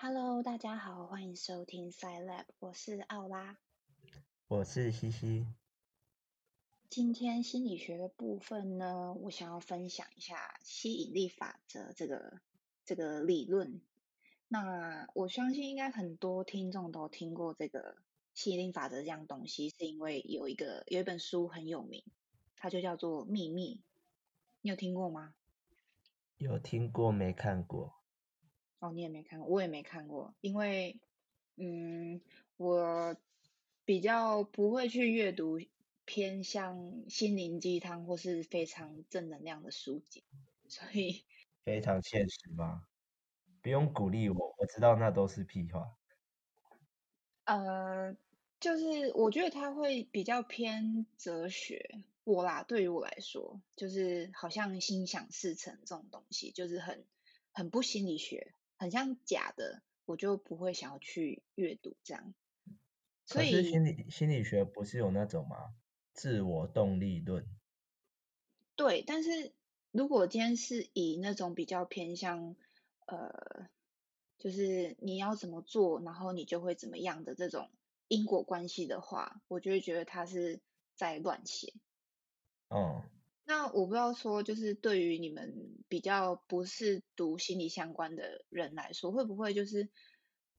Hello，大家好，欢迎收听 Sci Lab，我是奥拉。我是西西。今天心理学的部分呢，我想要分享一下吸引力法则这个这个理论。那我相信应该很多听众都听过这个吸引力法则这样东西，是因为有一个有一本书很有名，它就叫做《秘密》，你有听过吗？有听过没看过？哦，你也没看过，我也没看过，因为嗯，我比较不会去阅读偏向心灵鸡汤或是非常正能量的书籍，所以 非常现实吗？不用鼓励我，我知道那都是屁话。呃，就是我觉得他会比较偏哲学，我啦，对于我来说，就是好像心想事成这种东西，就是很很不心理学，很像假的，我就不会想要去阅读这样。所以心理心理学不是有那种吗？自我动力论。对，但是如果今天是以那种比较偏向呃，就是你要怎么做，然后你就会怎么样的这种因果关系的话，我就会觉得他是在乱写。哦，那我不知道说，就是对于你们比较不是读心理相关的人来说，会不会就是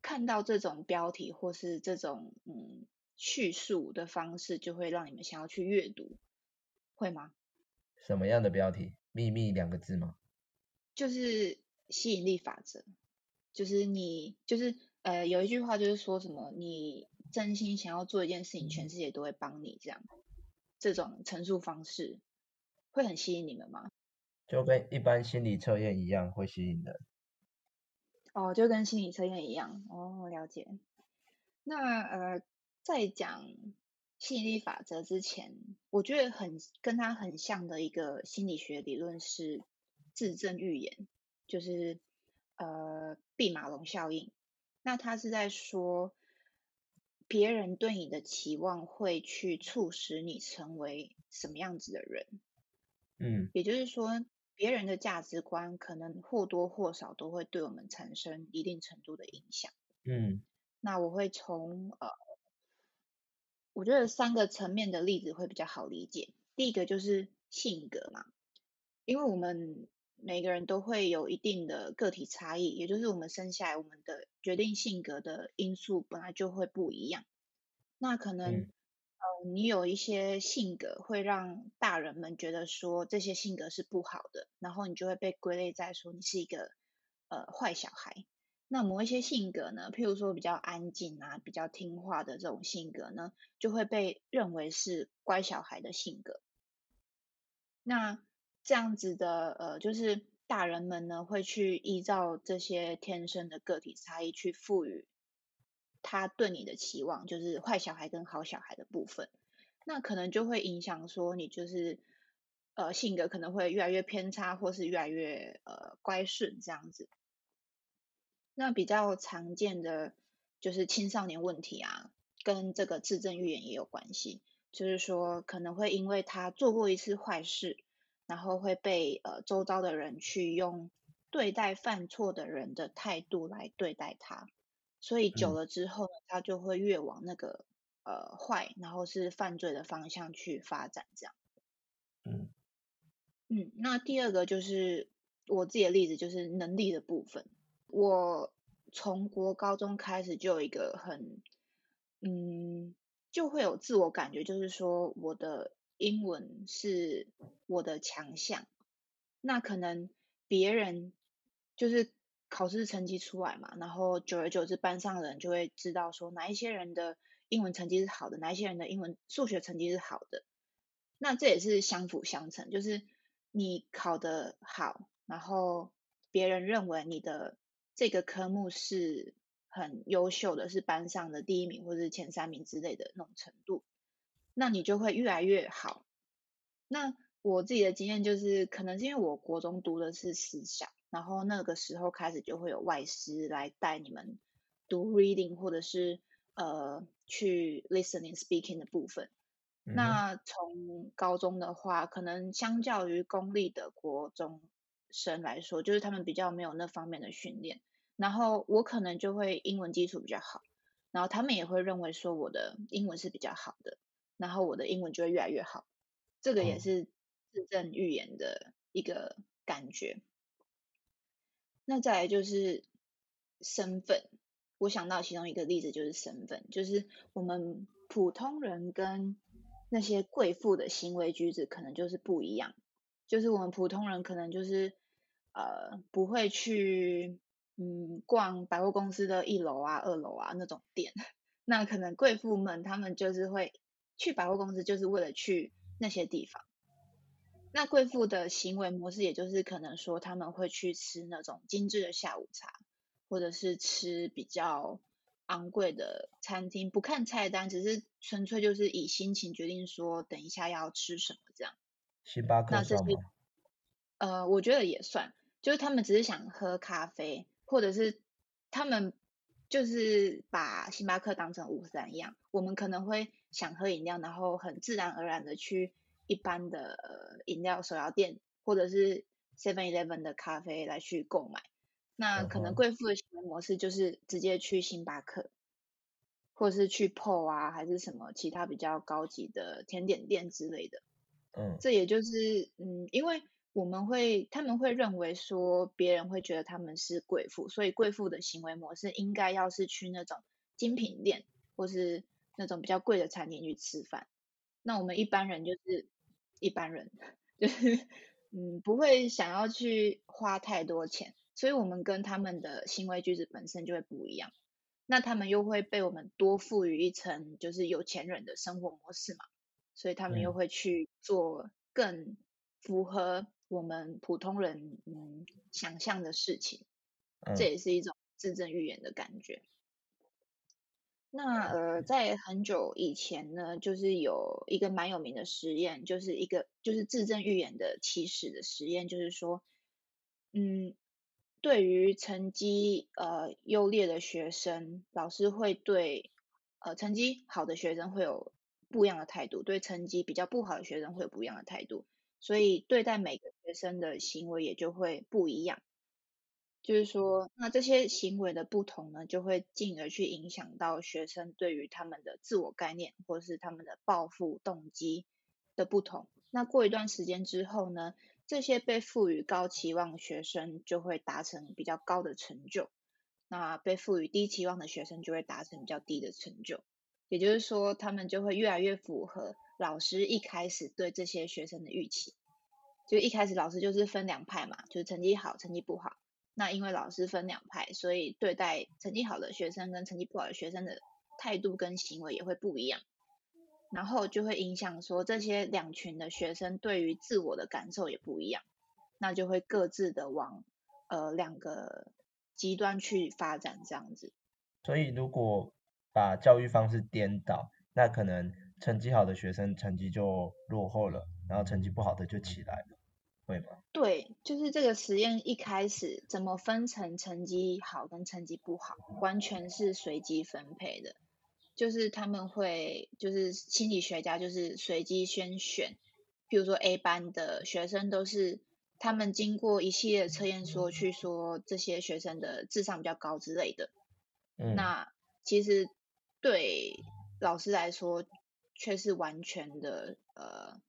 看到这种标题或是这种嗯叙述的方式，就会让你们想要去阅读，会吗？什么样的标题？秘密两个字吗？就是吸引力法则，就是你就是呃有一句话就是说什么，你真心想要做一件事情，全世界都会帮你这样，这种陈述方式会很吸引你们吗？就跟一般心理测验一样，会吸引人。哦，就跟心理测验一样。哦，了解。那呃，在讲吸引力法则之前，我觉得很跟它很像的一个心理学理论是自证预言，就是呃毕马龙效应。那他是在说，别人对你的期望会去促使你成为什么样子的人。嗯也就是说，别人的价值观可能或多或少都会对我们产生一定程度的影响。嗯那我会从呃，我觉得三个层面的例子会比较好理解。第一个就是性格嘛，因为我们每个人都会有一定的个体差异，也就是我们生下来我们的决定性格的因素本来就会不一样。那可能嗯呃，你有一些性格会让大人们觉得说这些性格是不好的，然后你就会被归类在说你是一个呃坏小孩。那某一些性格呢，譬如说比较安静啊、比较听话的这种性格呢，就会被认为是乖小孩的性格。那这样子的呃，就是大人们呢会去依照这些天生的个体差异去赋予他对你的期望，就是坏小孩跟好小孩的部分。那可能就会影响说你就是呃性格可能会越来越偏差，或是越来越呃乖顺这样子。那比较常见的就是青少年问题啊，跟这个自证预言也有关系。就是说，可能会因为他做过一次坏事，然后会被呃周遭的人去用对待犯错的人的态度来对待他，所以久嗯了之后呢，他就会越往那个呃坏，然后是犯罪的方向去发展这样。嗯嗯，那第二个就是我自己的例子，就是能力的部分。我从国高中开始就有一个很，嗯，就会有自我感觉，就是说我的英文是我的强项。那可能别人就是考试成绩出来嘛，然后久而久之，班上的人就会知道说哪一些人的英文成绩是好的，哪一些人的英文数学成绩是好的。那这也是相辅相成，就是你考得好，然后别人认为你的这个科目是很优秀的，是班上的第一名或者是前三名之类的那种程度，那你就会越来越好。那我自己的经验就是，可能是因为我国中读的是私校，然后那个时候开始就会有外师来带你们读 reading 或者是呃去 listening speaking 的部分。嗯那从高中的话，可能相较于公立的国中生来说，就是他们比较没有那方面的训练。然后我可能就会英文基础比较好，然后他们也会认为说我的英文是比较好的，然后我的英文就会越来越好。这个也是自证预言的一个感觉。那再来就是身份，我想到其中一个例子就是身份，就是我们普通人跟那些贵妇的行为举止可能就是不一样。就是我们普通人可能就是呃不会去嗯逛百货公司的一楼啊、二楼啊那种店，那可能贵妇们他们就是会去百货公司，就是为了去那些地方。那贵妇的行为模式，也就是可能说他们会去吃那种精致的下午茶，或者是吃比较昂贵的餐厅，不看菜单，只是纯粹就是以心情决定说等一下要吃什么这样。星巴克算吗？呃，我觉得也算，就是他们只是想喝咖啡，或者是他们就是把星巴克当成午餐一样，我们可能会想喝饮料，然后很自然而然的去一般的饮料手摇店，或者是 Seven Eleven 的咖啡来去购买。那可能贵妇的行为模式就是直接去星巴克，或者是去 PO 啊，还是什么其他比较高级的甜点店之类的。嗯，这也就是，嗯，因为我们会，他们会认为说，别人会觉得他们是贵妇，所以贵妇的行为模式应该要是去那种精品店，或是那种比较贵的餐厅去吃饭。那我们一般人就是一般人，就是，嗯，不会想要去花太多钱，所以我们跟他们的行为举止本身就会不一样。那他们又会被我们多赋予一层，就是有钱人的生活模式嘛。所以他们又会去做更符合我们普通人嗯想象的事情，这也是一种自证预言的感觉。那呃，在很久以前呢，就是有一个蛮有名的实验，就是一个就是自证预言的起始的实验，就是说，嗯，对于成绩呃优劣的学生，老师会对呃成绩好的学生会有。不一样的态度，对成绩比较不好的学生会有不一样的态度，所以对待每个学生的行为也就会不一样。就是说，那这些行为的不同呢，就会进而去影响到学生对于他们的自我概念，或是他们的抱负动机的不同。那过一段时间之后呢，这些被赋予高期望的学生就会达成比较高的成就，那被赋予低期望的学生就会达成比较低的成就。也就是说，他们就会越来越符合老师一开始对这些学生的预期。就一开始老师就是分两派嘛，就是成绩好、成绩不好。那因为老师分两派，所以对待成绩好的学生跟成绩不好的学生的态度跟行为也会不一样。然后就会影响说这些两群的学生对于自我的感受也不一样，那就会各自的往呃两个极端去发展这样子。所以如果把教育方式颠倒，那可能成绩好的学生成绩就落后了，然后成绩不好的就起来了，会吗？对，就是这个实验一开始怎么分成成绩好跟成绩不好，完全是随机分配的，就是他们会，就是心理学家就是随机先选，比如说 A 班的学生都是他们经过一系列测验说去说这些学生的智商比较高之类的，嗯，那其实。对老师来说，却是完全的呃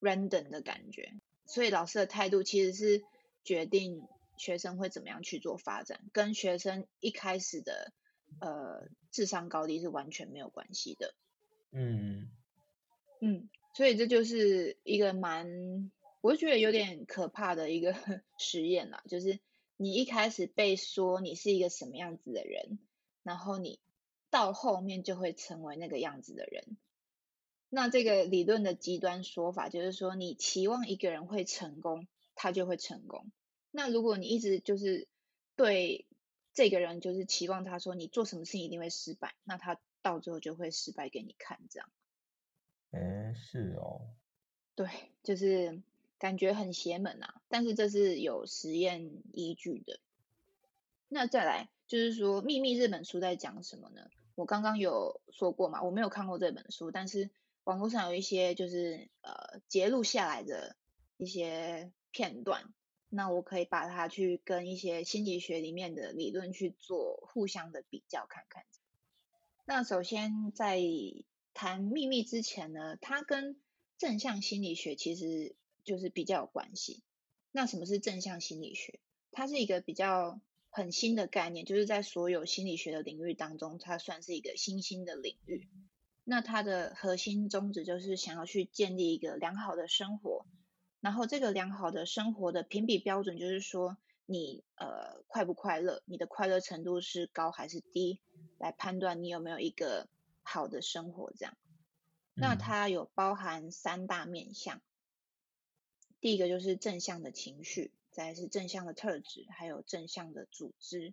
random 的感觉，所以老师的态度其实是决定学生会怎么样去做发展，跟学生一开始的呃智商高低是完全没有关系的。嗯嗯，所以这就是一个蛮，我觉得有点可怕的一个 实验啦，就是你一开始被说你是一个什么样子的人，然后你。到后面就会成为那个样子的人。那这个理论的极端说法就是说，你期望一个人会成功，他就会成功。那如果你一直就是对这个人就是期望他说你做什么事情一定会失败，那他到最后就会失败给你看，这样。嗯，是哦。对，就是感觉很邪门啊，但是这是有实验依据的。那再来就是说，《秘密》这本书在讲什么呢？我刚刚有说过嘛，我没有看过这本书，但是网络上有一些就是呃截录下来的一些片段，那我可以把它去跟一些心理学里面的理论去做互相的比较看看。那首先在谈秘密之前呢，它跟正向心理学其实就是比较有关系。那什么是正向心理学？它是一个比较很新的概念，就是在所有心理学的领域当中，它算是一个新兴的领域。那它的核心宗旨就是想要去建立一个良好的生活，然后这个良好的生活的评比标准就是说你呃快不快乐，你的快乐程度是高还是低，来判断你有没有一个好的生活这样。那它有包含三大面向，第一个就是正向的情绪，再是正向的特质，还有正向的组织。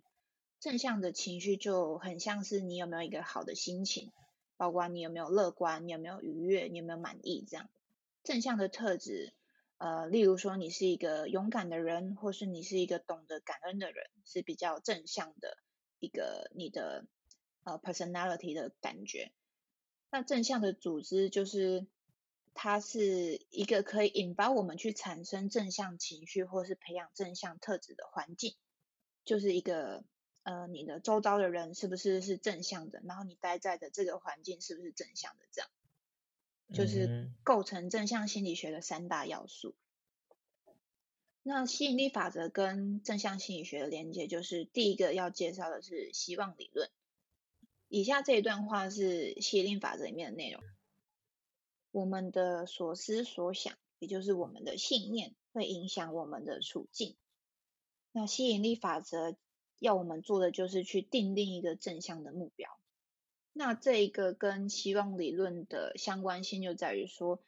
正向的情绪就很像是你有没有一个好的心情。包括你有没有乐观，你有没有愉悦，你有没有满意这样正向的特质，呃，例如说你是一个勇敢的人，或是你是一个懂得感恩的人，是比较正向的一个你的呃 personality 的感觉。那正向的组织就是它是一个可以引发我们去产生正向情绪，或是培养正向特质的环境，就是一个。呃，你的周遭的人是不是是正向的？然后你待在的这个环境是不是正向的？这样就是构成正向心理学的三大要素。那吸引力法则跟正向心理学的连接，就是第一个要介绍的是希望理论。以下这一段话是吸引力法则里面的内容：我们的所思所想，也就是我们的信念，会影响我们的处境。那吸引力法则。要我们做的就是去定定一个正向的目标。那这一个跟期望理论的相关性就在于说，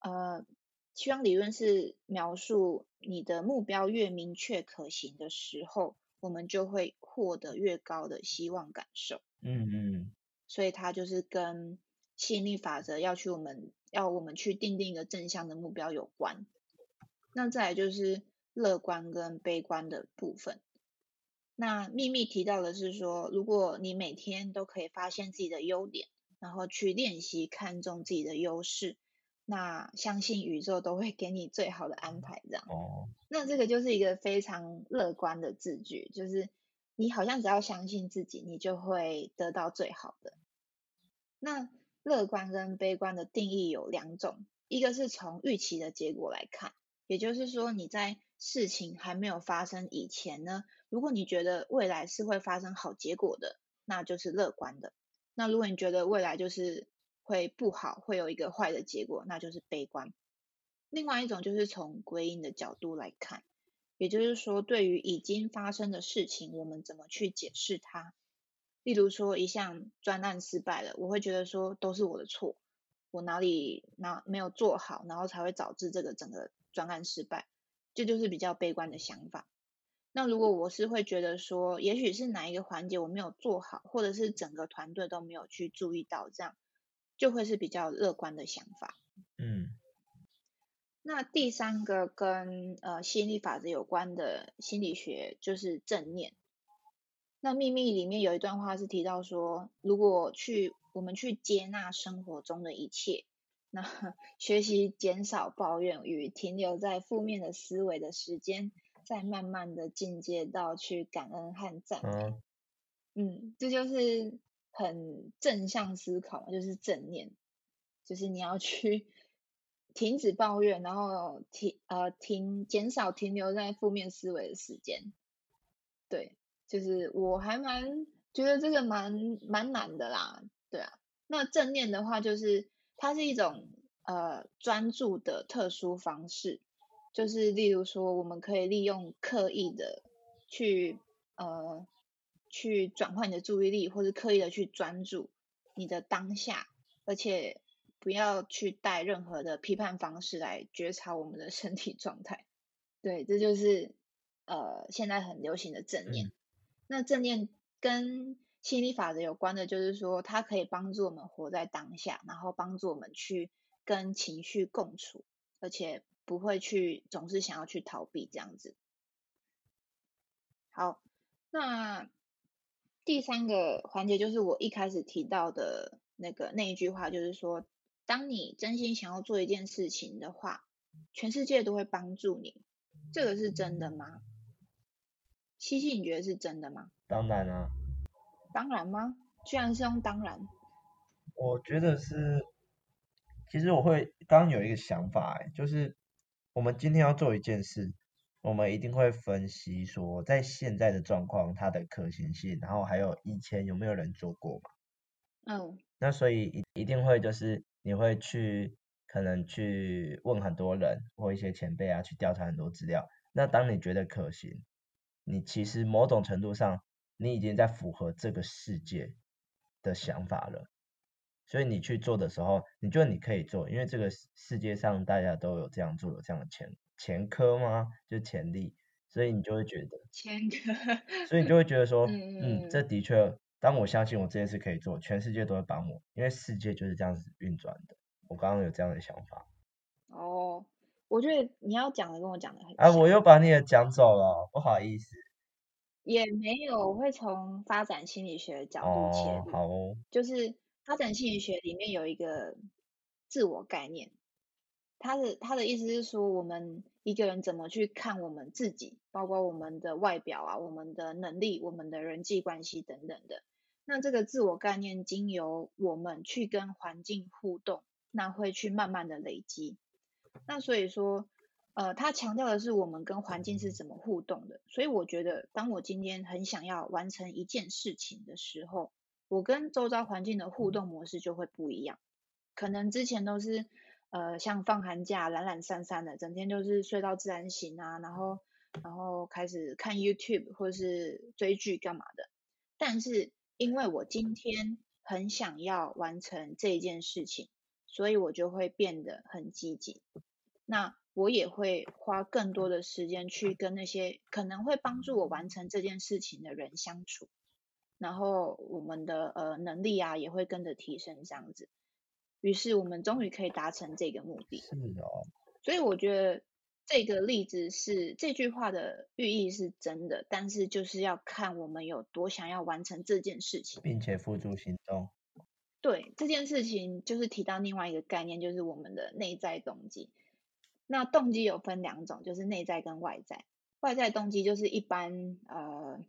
呃，期望理论是描述你的目标越明确可行的时候，我们就会获得越高的希望感受。嗯嗯。所以它就是跟吸引力法则要去我们要我们去定定一个正向的目标有关。那再来就是乐观跟悲观的部分。那秘密提到的是说，如果你每天都可以发现自己的优点，然后去练习看重自己的优势，那相信宇宙都会给你最好的安排。这样，哦，那这个就是一个非常乐观的字句，就是你好像只要相信自己，你就会得到最好的。那乐观跟悲观的定义有两种，一个是从预期的结果来看，也就是说你在事情还没有发生以前呢。如果你觉得未来是会发生好结果的，那就是乐观的；那如果你觉得未来就是会不好，会有一个坏的结果，那就是悲观。另外一种就是从归因的角度来看，也就是说，对于已经发生的事情，我们怎么去解释它？例如说，一项专案失败了，我会觉得说都是我的错，我哪里哪没有做好，然后才会导致这个整个专案失败，这就是比较悲观的想法。那如果我是会觉得说，也许是哪一个环节我没有做好，或者是整个团队都没有去注意到，这样就会是比较乐观的想法。嗯。那第三个跟呃吸引力法则有关的心理学就是正念。那秘密里面有一段话是提到说，如果去我们去接纳生活中的一切，那学习减少抱怨与停留在负面的思维的时间。再慢慢的进阶到去感恩和赞美，嗯，这就是很正向思考，就是正念，就是你要去停止抱怨，然后停呃停减少停留在负面思维的时间，对，就是我还蛮觉得这个蛮蛮难的啦，对啊，那正念的话就是它是一种呃专注的特殊方式。就是例如说，我们可以利用刻意的去呃去转换你的注意力，或者刻意的去专注你的当下，而且不要去带任何的批判方式来觉察我们的身体状态。对，这就是呃现在很流行的正念。那正念跟心理法则有关的，就是说它可以帮助我们活在当下，然后帮助我们去跟情绪共处，而且。不会去总是想要去逃避这样子。好，那第三个环节就是我一开始提到的那个那一句话，就是说，当你真心想要做一件事情的话，全世界都会帮助你。这个是真的吗？七七，你觉得是真的吗？当然啊。当然吗？居然是用当然。我觉得是，其实我会刚有一个想法，哎，就是我们今天要做一件事，我们一定会分析说，在现在的状况它的可行性，然后还有以前有没有人做过嘛。嗯。那所以一一定会就是你会去可能去问很多人或一些前辈啊，去调查很多资料。那当你觉得可行，你其实某种程度上你已经在符合这个世界的想法了。所以你去做的时候，你觉得你可以做，因为这个世界上大家都有这样做有这样的前前科吗？就潜力，所以你就会觉得 前科，所以你就会觉得说，嗯，这的确。当我相信我这件事可以做，全世界都会帮我，因为世界就是这样子运转的。我刚刚有这样的想法。哦，我觉得你要讲的跟我讲的很。啊，我又把你的讲走了，不好意思。也没有，我会从发展心理学的角度切入。好哦。就是发展心理学里面有一个自我概念，他的他的意思是说，我们一个人怎么去看我们自己，包括我们的外表啊，我们的能力，我们的人际关系等等的。那这个自我概念经由我们去跟环境互动，那会去慢慢的累积。那所以说，呃，他强调的是我们跟环境是怎么互动的。所以我觉得，当我今天很想要完成一件事情的时候，我跟周遭环境的互动模式就会不一样。可能之前都是，呃，像放寒假懒懒散散的，整天就是睡到自然醒啊，然后然后开始看 YouTube 或是追剧干嘛的。但是因为我今天很想要完成这件事情，所以我就会变得很积极。那我也会花更多的时间去跟那些可能会帮助我完成这件事情的人相处，然后我们的呃能力啊也会跟着提升这样子。于是我们终于可以达成这个目的。是哦。所以我觉得。这个例子是这句话的寓意是真的，但是就是要看我们有多想要完成这件事情，并且付诸行动。对这件事情，就是提到另外一个概念，就是我们的内在动机。那动机有分两种，就是内在跟外在。外在动机就是一般呃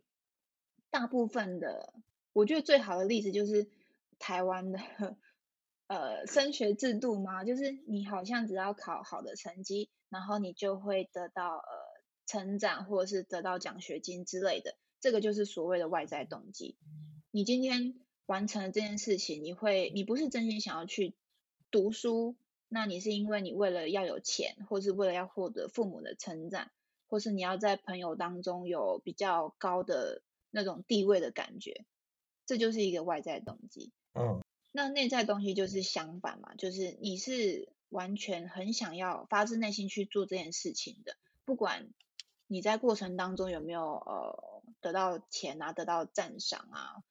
大部分的，我觉得最好的例子就是台湾的呃升学制度嘛，就是你好像只要考好的成绩。然后你就会得到呃成长，或者是得到奖学金之类的，这个就是所谓的外在动机。你今天完成了这件事情，你会你不是真心想要去读书，那你是因为你为了要有钱，或是为了要获得父母的称赞，或是你要在朋友当中有比较高的那种地位的感觉，这就是一个外在动机。嗯，那内在东西就是相反嘛，就是你是。完全很想要发自内心去做这件事情的，不管你在过程当中有没有呃得到钱啊，得到赞赏啊，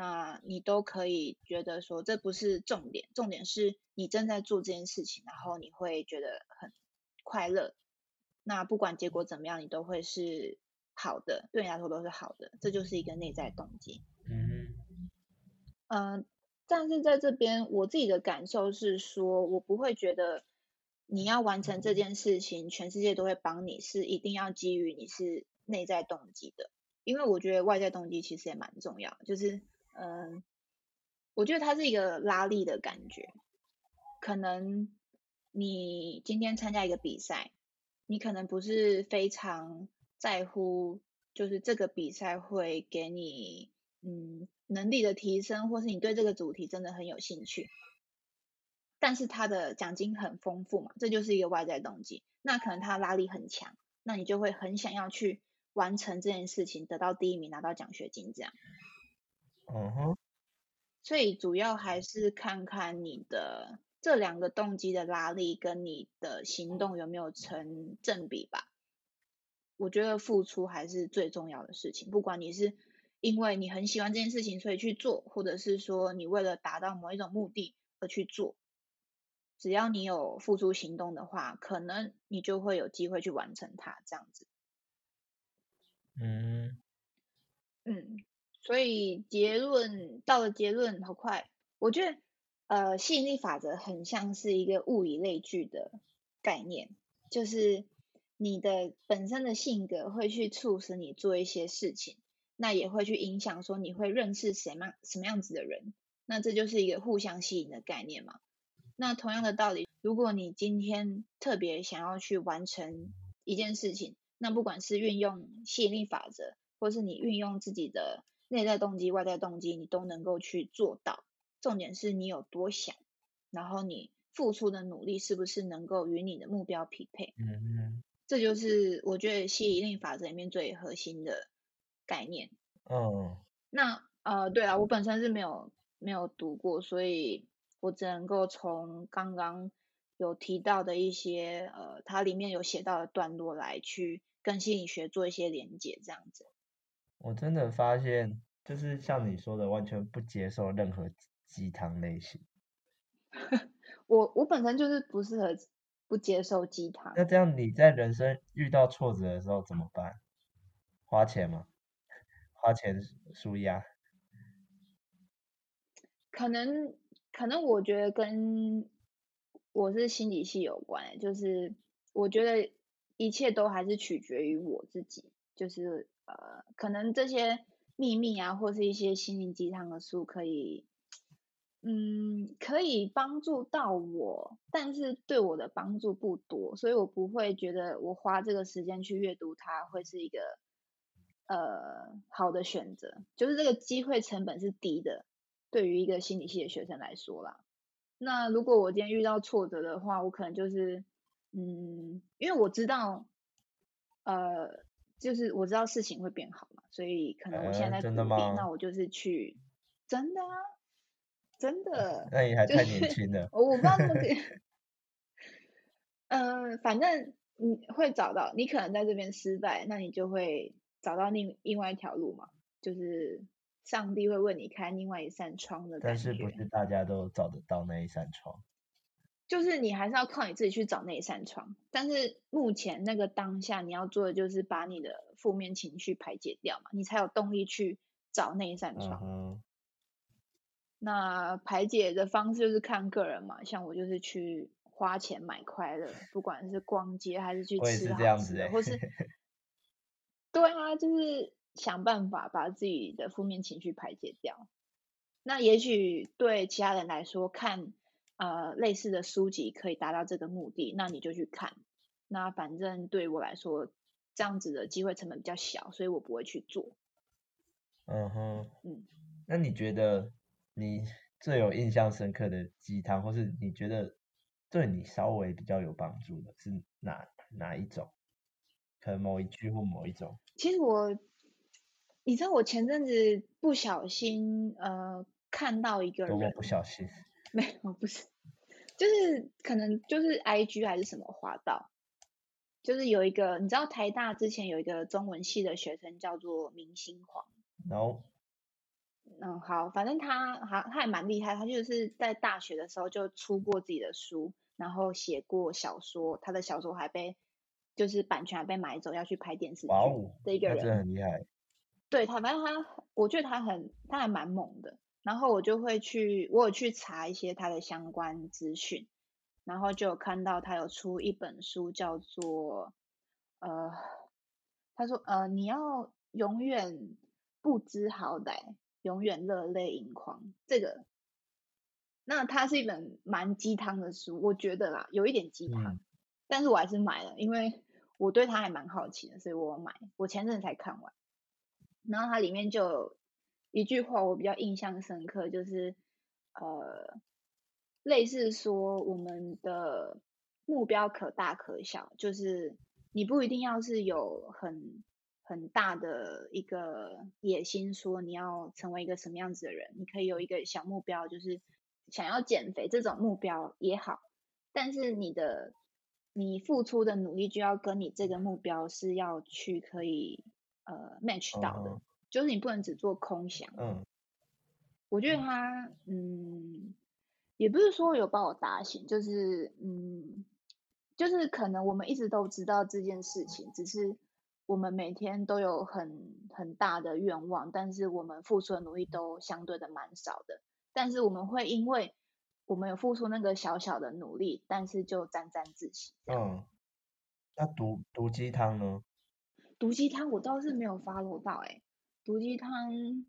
那你都可以觉得说这不是重点，重点是你正在做这件事情，然后你会觉得很快乐。那不管结果怎么样，你都会是好的，对你来说都是好的，这就是一个内在动机。嗯嗯。但是在这边，我自己的感受是说，我不会觉得你要完成这件事情，全世界都会帮你，是一定要基于你是内在动机的。因为我觉得外在动机其实也蛮重要，就是嗯，我觉得它是一个拉力的感觉。可能你今天参加一个比赛，你可能不是非常在乎，就是这个比赛会给你嗯。能力的提升，或是你对这个主题真的很有兴趣，但是他的奖金很丰富嘛，这就是一个外在动机。那可能他拉力很强，那你就会很想要去完成这件事情，得到第一名，拿到奖学金这样。嗯哼。所以主要还是看看你的这两个动机的拉力跟你的行动有没有成正比吧。我觉得付出还是最重要的事情，不管你是。因为你很喜欢这件事情，所以去做，或者是说你为了达到某一种目的而去做，只要你有付出行动的话，可能你就会有机会去完成它，这样子。嗯嗯，所以结论到了结论好快，我觉得呃吸引力法则很像是一个物以类聚的概念，就是你的本身的性格会去促使你做一些事情，那也会去影响说你会认识什么什么样子的人，那这就是一个互相吸引的概念嘛。那同样的道理，如果你今天特别想要去完成一件事情，那不管是运用吸引力法则，或是你运用自己的内在动机、外在动机，你都能够去做到。重点是你有多想，然后你付出的努力是不是能够与你的目标匹配？嗯嗯，这就是我觉得吸引力法则里面最核心的概念。嗯，那呃，对啊，我本身是没有没有读过，所以。我只能够从刚刚有提到的一些呃，它里面有写到的段落来去跟心理学做一些连接，这样子。我真的发现，就是像你说的，完全不接受任何鸡汤类型。我我本身就是不适合不接受鸡汤。那这样你在人生遇到挫折的时候怎么办？花钱吗？花钱舒压？可能。可能我觉得跟我是心理系有关，就是我觉得一切都还是取决于我自己，就是呃，可能这些秘密啊，或是一些心灵鸡汤的书，可以，嗯，可以帮助到我，但是对我的帮助不多，所以我不会觉得我花这个时间去阅读它会是一个呃好的选择，就是这个机会成本是低的。对于一个心理系的学生来说啦，那如果我今天遇到挫折的话，我可能就是，嗯，因为我知道，呃，就是我知道事情会变好嘛，所以可能我现在在努力，那我就是去，真的啊，真的，那你还太年轻了，我不知道怎么 嗯，反正你会找到，你可能在这边失败，那你就会找到另另外一条路嘛，就是。上帝会为你开另外一扇窗的但是不是大家都找得到那一扇窗？就是你还是要靠你自己去找那一扇窗。但是目前那个当下你要做的就是把你的负面情绪排解掉嘛，你才有动力去找那一扇窗。那排解的方式就是看个人嘛，像我就是去花钱买快乐，不管是逛街还是去吃好吃的，或是 对啊，就是。想办法把自己的负面情绪排解掉。那也许对其他人来说，看呃类似的书籍可以达到这个目的，那你就去看。那反正对我来说，这样子的机会成本比较小，所以我不会去做。嗯哼，嗯。那你觉得你最有印象深刻的鸡汤，或是你觉得对你稍微比较有帮助的是哪哪一种？可能某一句或某一种。其实我。你知道我前阵子不小心呃看到一个人，不小心，没有不是，就是可能就是 I G 还是什么滑到，就是有一个你知道台大之前有一个中文系的学生叫做明星黄，，no，嗯好，反正他还他还蛮厉害，他就是在大学的时候就出过自己的书，然后写过小说，他的小说还被就是版权还被买走要去拍电视剧这一个人，真的很厉害。对他，反正他，我觉得他很，他还蛮猛的。然后我就会去，我有去查一些他的相关资讯，然后就有看到他有出一本书，叫做呃，他说呃，你要永远不知好歹，永远热泪盈眶。这个，那它是一本蛮鸡汤的书，我觉得啦，有一点鸡汤，但是我还是买了，因为我对他还蛮好奇的，所以我买。我前阵才看完。然后它里面就有一句话我比较印象深刻，就是呃，类似说我们的目标可大可小，就是你不一定要是有很很大的一个野心，说你要成为一个什么样子的人，你可以有一个小目标，就是想要减肥这种目标也好，但是你的你付出的努力就要跟你这个目标是要去可以。呃，match 到的，就是你不能只做空想。嗯，我觉得他，嗯，也不是说有把我打醒，就是嗯，就是可能我们一直都知道这件事情，只是我们每天都有很很大的愿望，但是我们付出的努力都相对的蛮少的。但是我们会因为我们有付出那个小小的努力，但是就沾沾自喜。嗯。那毒毒鸡汤呢？毒鸡汤我倒是没有 follow 到哎、毒鸡汤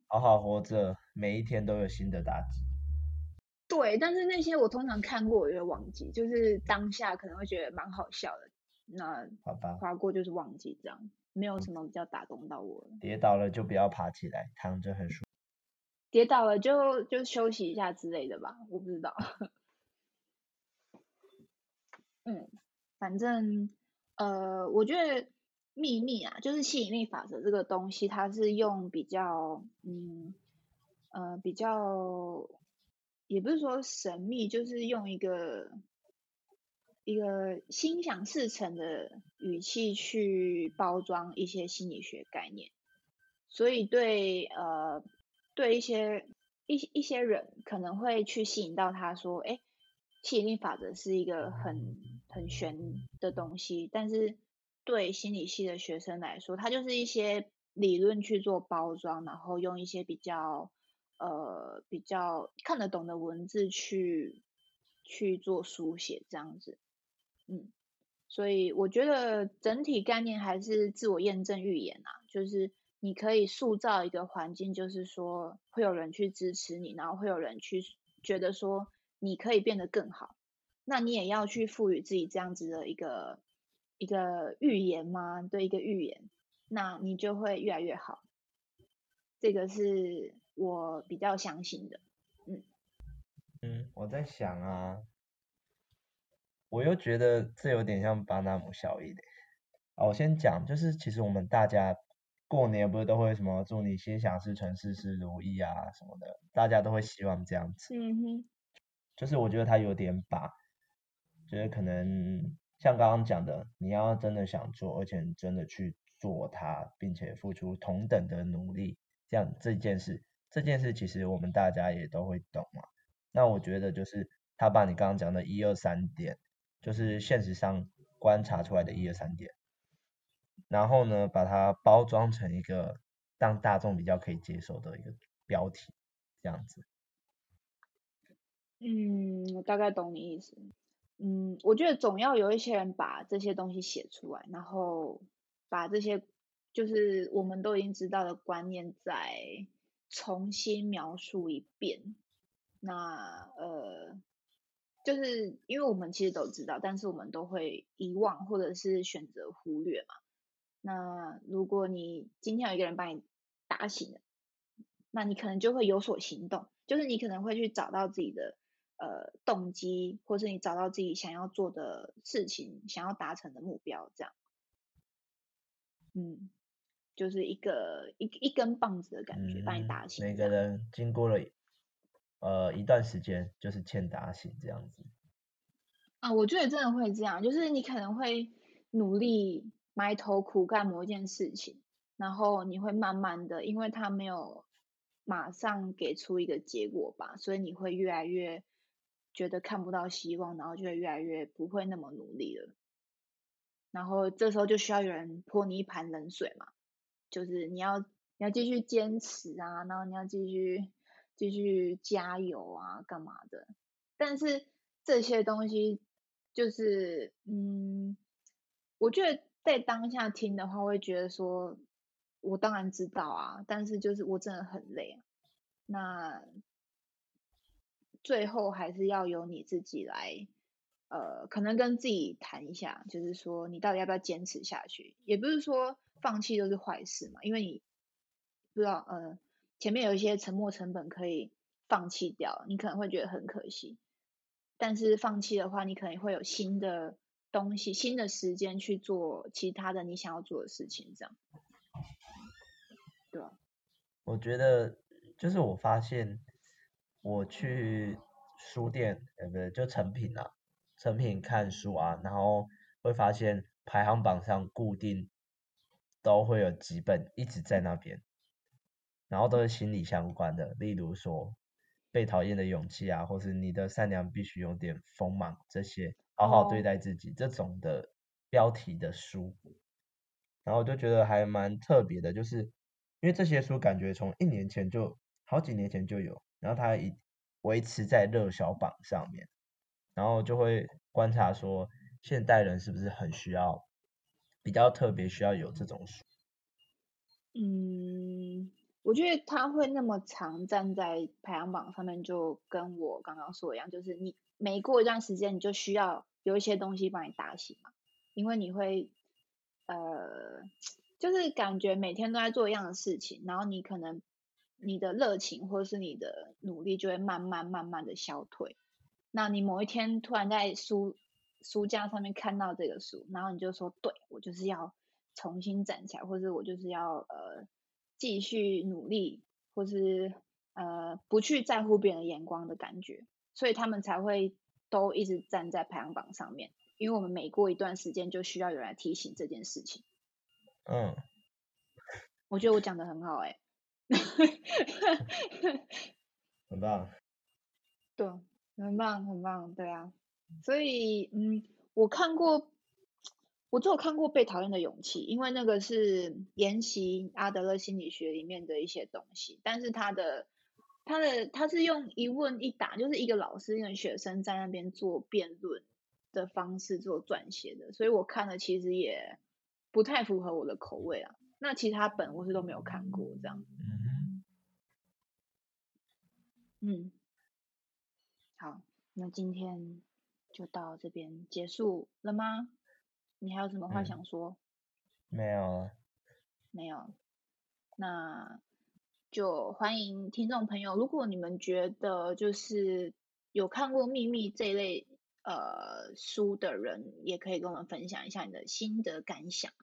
好好活着，每一天都有新的打击。对，但是那些我通常看过我就会忘记，就是当下可能会觉得蛮好笑的，那好吧，划过就是忘记这样，没有什么比较打动到我了。跌倒了就不要爬起来，躺着很舒服。跌倒了就就休息一下之类的吧，我不知道。嗯，反正呃，我觉得秘密啊，就是吸引力法则这个东西，它是用比较嗯呃比较，也不是说神秘，就是用一个一个心想事成的语气去包装一些心理学概念，所以对呃对一些一一些人可能会去吸引到他说，哎，吸引力法则是一个很很玄的东西，但是对心理系的学生来说，它就是一些理论去做包装，然后用一些比较呃比较看得懂的文字去去做书写这样子，嗯，所以我觉得整体概念还是自我验证预言啊，就是你可以塑造一个环境，就是说会有人去支持你，然后会有人去觉得说你可以变得更好，那你也要去赋予自己这样子的一个一个预言吗？对，一个预言，那你就会越来越好。这个是我比较相信的。嗯，我在想啊，我又觉得这有点像巴纳姆效应的。啊，我先讲，就是其实我们大家过年不是都会什么祝你心想事成、事事如意啊什么的，大家都会希望这样子。嗯哼，就是我觉得他有点把，就是可能像刚刚讲的，你要真的想做，而且真的去做它，并且付出同等的努力，这样这件事，这件事其实我们大家也都会懂嘛。那我觉得就是他把你刚刚讲的一二三点，就是现实上观察出来的一二三点，然后呢，把它包装成一个让大众比较可以接受的一个标题，这样子。嗯，我大概懂你意思。嗯，我觉得总要有一些人把这些东西写出来，然后把这些就是我们都已经知道的观念再重新描述一遍。那呃，就是因为我们其实都知道，但是我们都会遗忘或者是选择忽略嘛。那如果你今天有一个人把你打醒了，那你可能就会有所行动，就是你可能会去找到自己的呃动机，或是你找到自己想要做的事情，想要达成的目标，这样。嗯，就是一个一一根棒子的感觉，把你打醒。嗯每个人经过了呃一段时间，就是欠打醒这样子。啊，我觉得真的会这样，就是你可能会努力埋头苦干某一件事情，然后你会慢慢的，因为他没有马上给出一个结果吧，所以你会越来越觉得看不到希望，然后就会越来越不会那么努力了。然后这时候就需要有人泼你一盆冷水嘛，就是你要你要继续坚持啊，然后你要继续继续加油啊，干嘛的？但是这些东西就是，嗯，我觉得在当下听的话，会觉得说，我当然知道啊，但是就是我真的很累啊。那最后还是要由你自己来，呃，可能跟自己谈一下，就是说你到底要不要坚持下去？也不是说放弃都是坏事嘛，因为你不知道，呃，前面有一些沉没成本可以放弃掉，你可能会觉得很可惜。但是放弃的话，你可能会有新的东西、新的时间去做其他的你想要做的事情，这样，对吧？我觉得就是我发现我去书店，呃，不对，就成品啊，成品看书啊，然后会发现排行榜上固定都会有几本一直在那边，然后都是心理相关的，例如说被讨厌的勇气啊，或是你的善良必须有点锋芒这些，好好对哦。待自己这种的标题的书，然后我就觉得还蛮特别的，就是因为这些书感觉从一年前就好几年前就有，然后它一维持在热销榜上面，然后就会观察说现代人是不是很需要比较特别需要有这种书？嗯，我觉得他会那么长站在排行榜上面，就跟我刚刚说一样，就是你每过一段时间，你就需要有一些东西帮你打醒嘛，因为你会呃，就是感觉每天都在做一样的事情，然后你可能你的热情或者是你的努力就会慢慢慢慢的消退。那你某一天突然在书书架上面看到这个书，然后你就说，对我就是要重新站起来，或者我就是要呃继续努力，或是呃不去在乎别人的眼光的感觉，所以他们才会都一直站在排行榜上面，因为我们每过一段时间就需要有人来提醒这件事情。嗯，我觉得我讲的很好哎，很棒。对。很棒，很棒，对啊，所以嗯，我看过，我只有看过《被讨厌的勇气》，因为那个是研习阿德勒心理学里面的一些东西，但是他的他的他是用一问一答，就是一个老师跟学生在那边做辩论的方式做撰写的，所以我看了其实也不太符合我的口味啊。那其他本我是都没有看过，这样，嗯。好，那今天就到这边结束了吗？你还有什么话想说？没有。没有。那就欢迎听众朋友，如果你们觉得就是有看过《秘密》这一类呃书的人，也可以跟我们分享一下你的心得感想。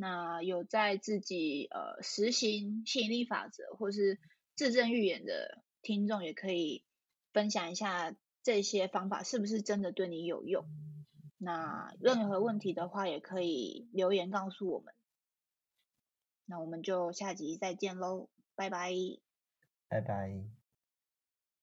那有在自己呃实行吸引力法则或是自证预言的听众，也可以。分享一下这些方法是不是真的对你有用？那任何问题的话也可以留言告诉我们。那我们就下集再见喽，拜拜。拜拜。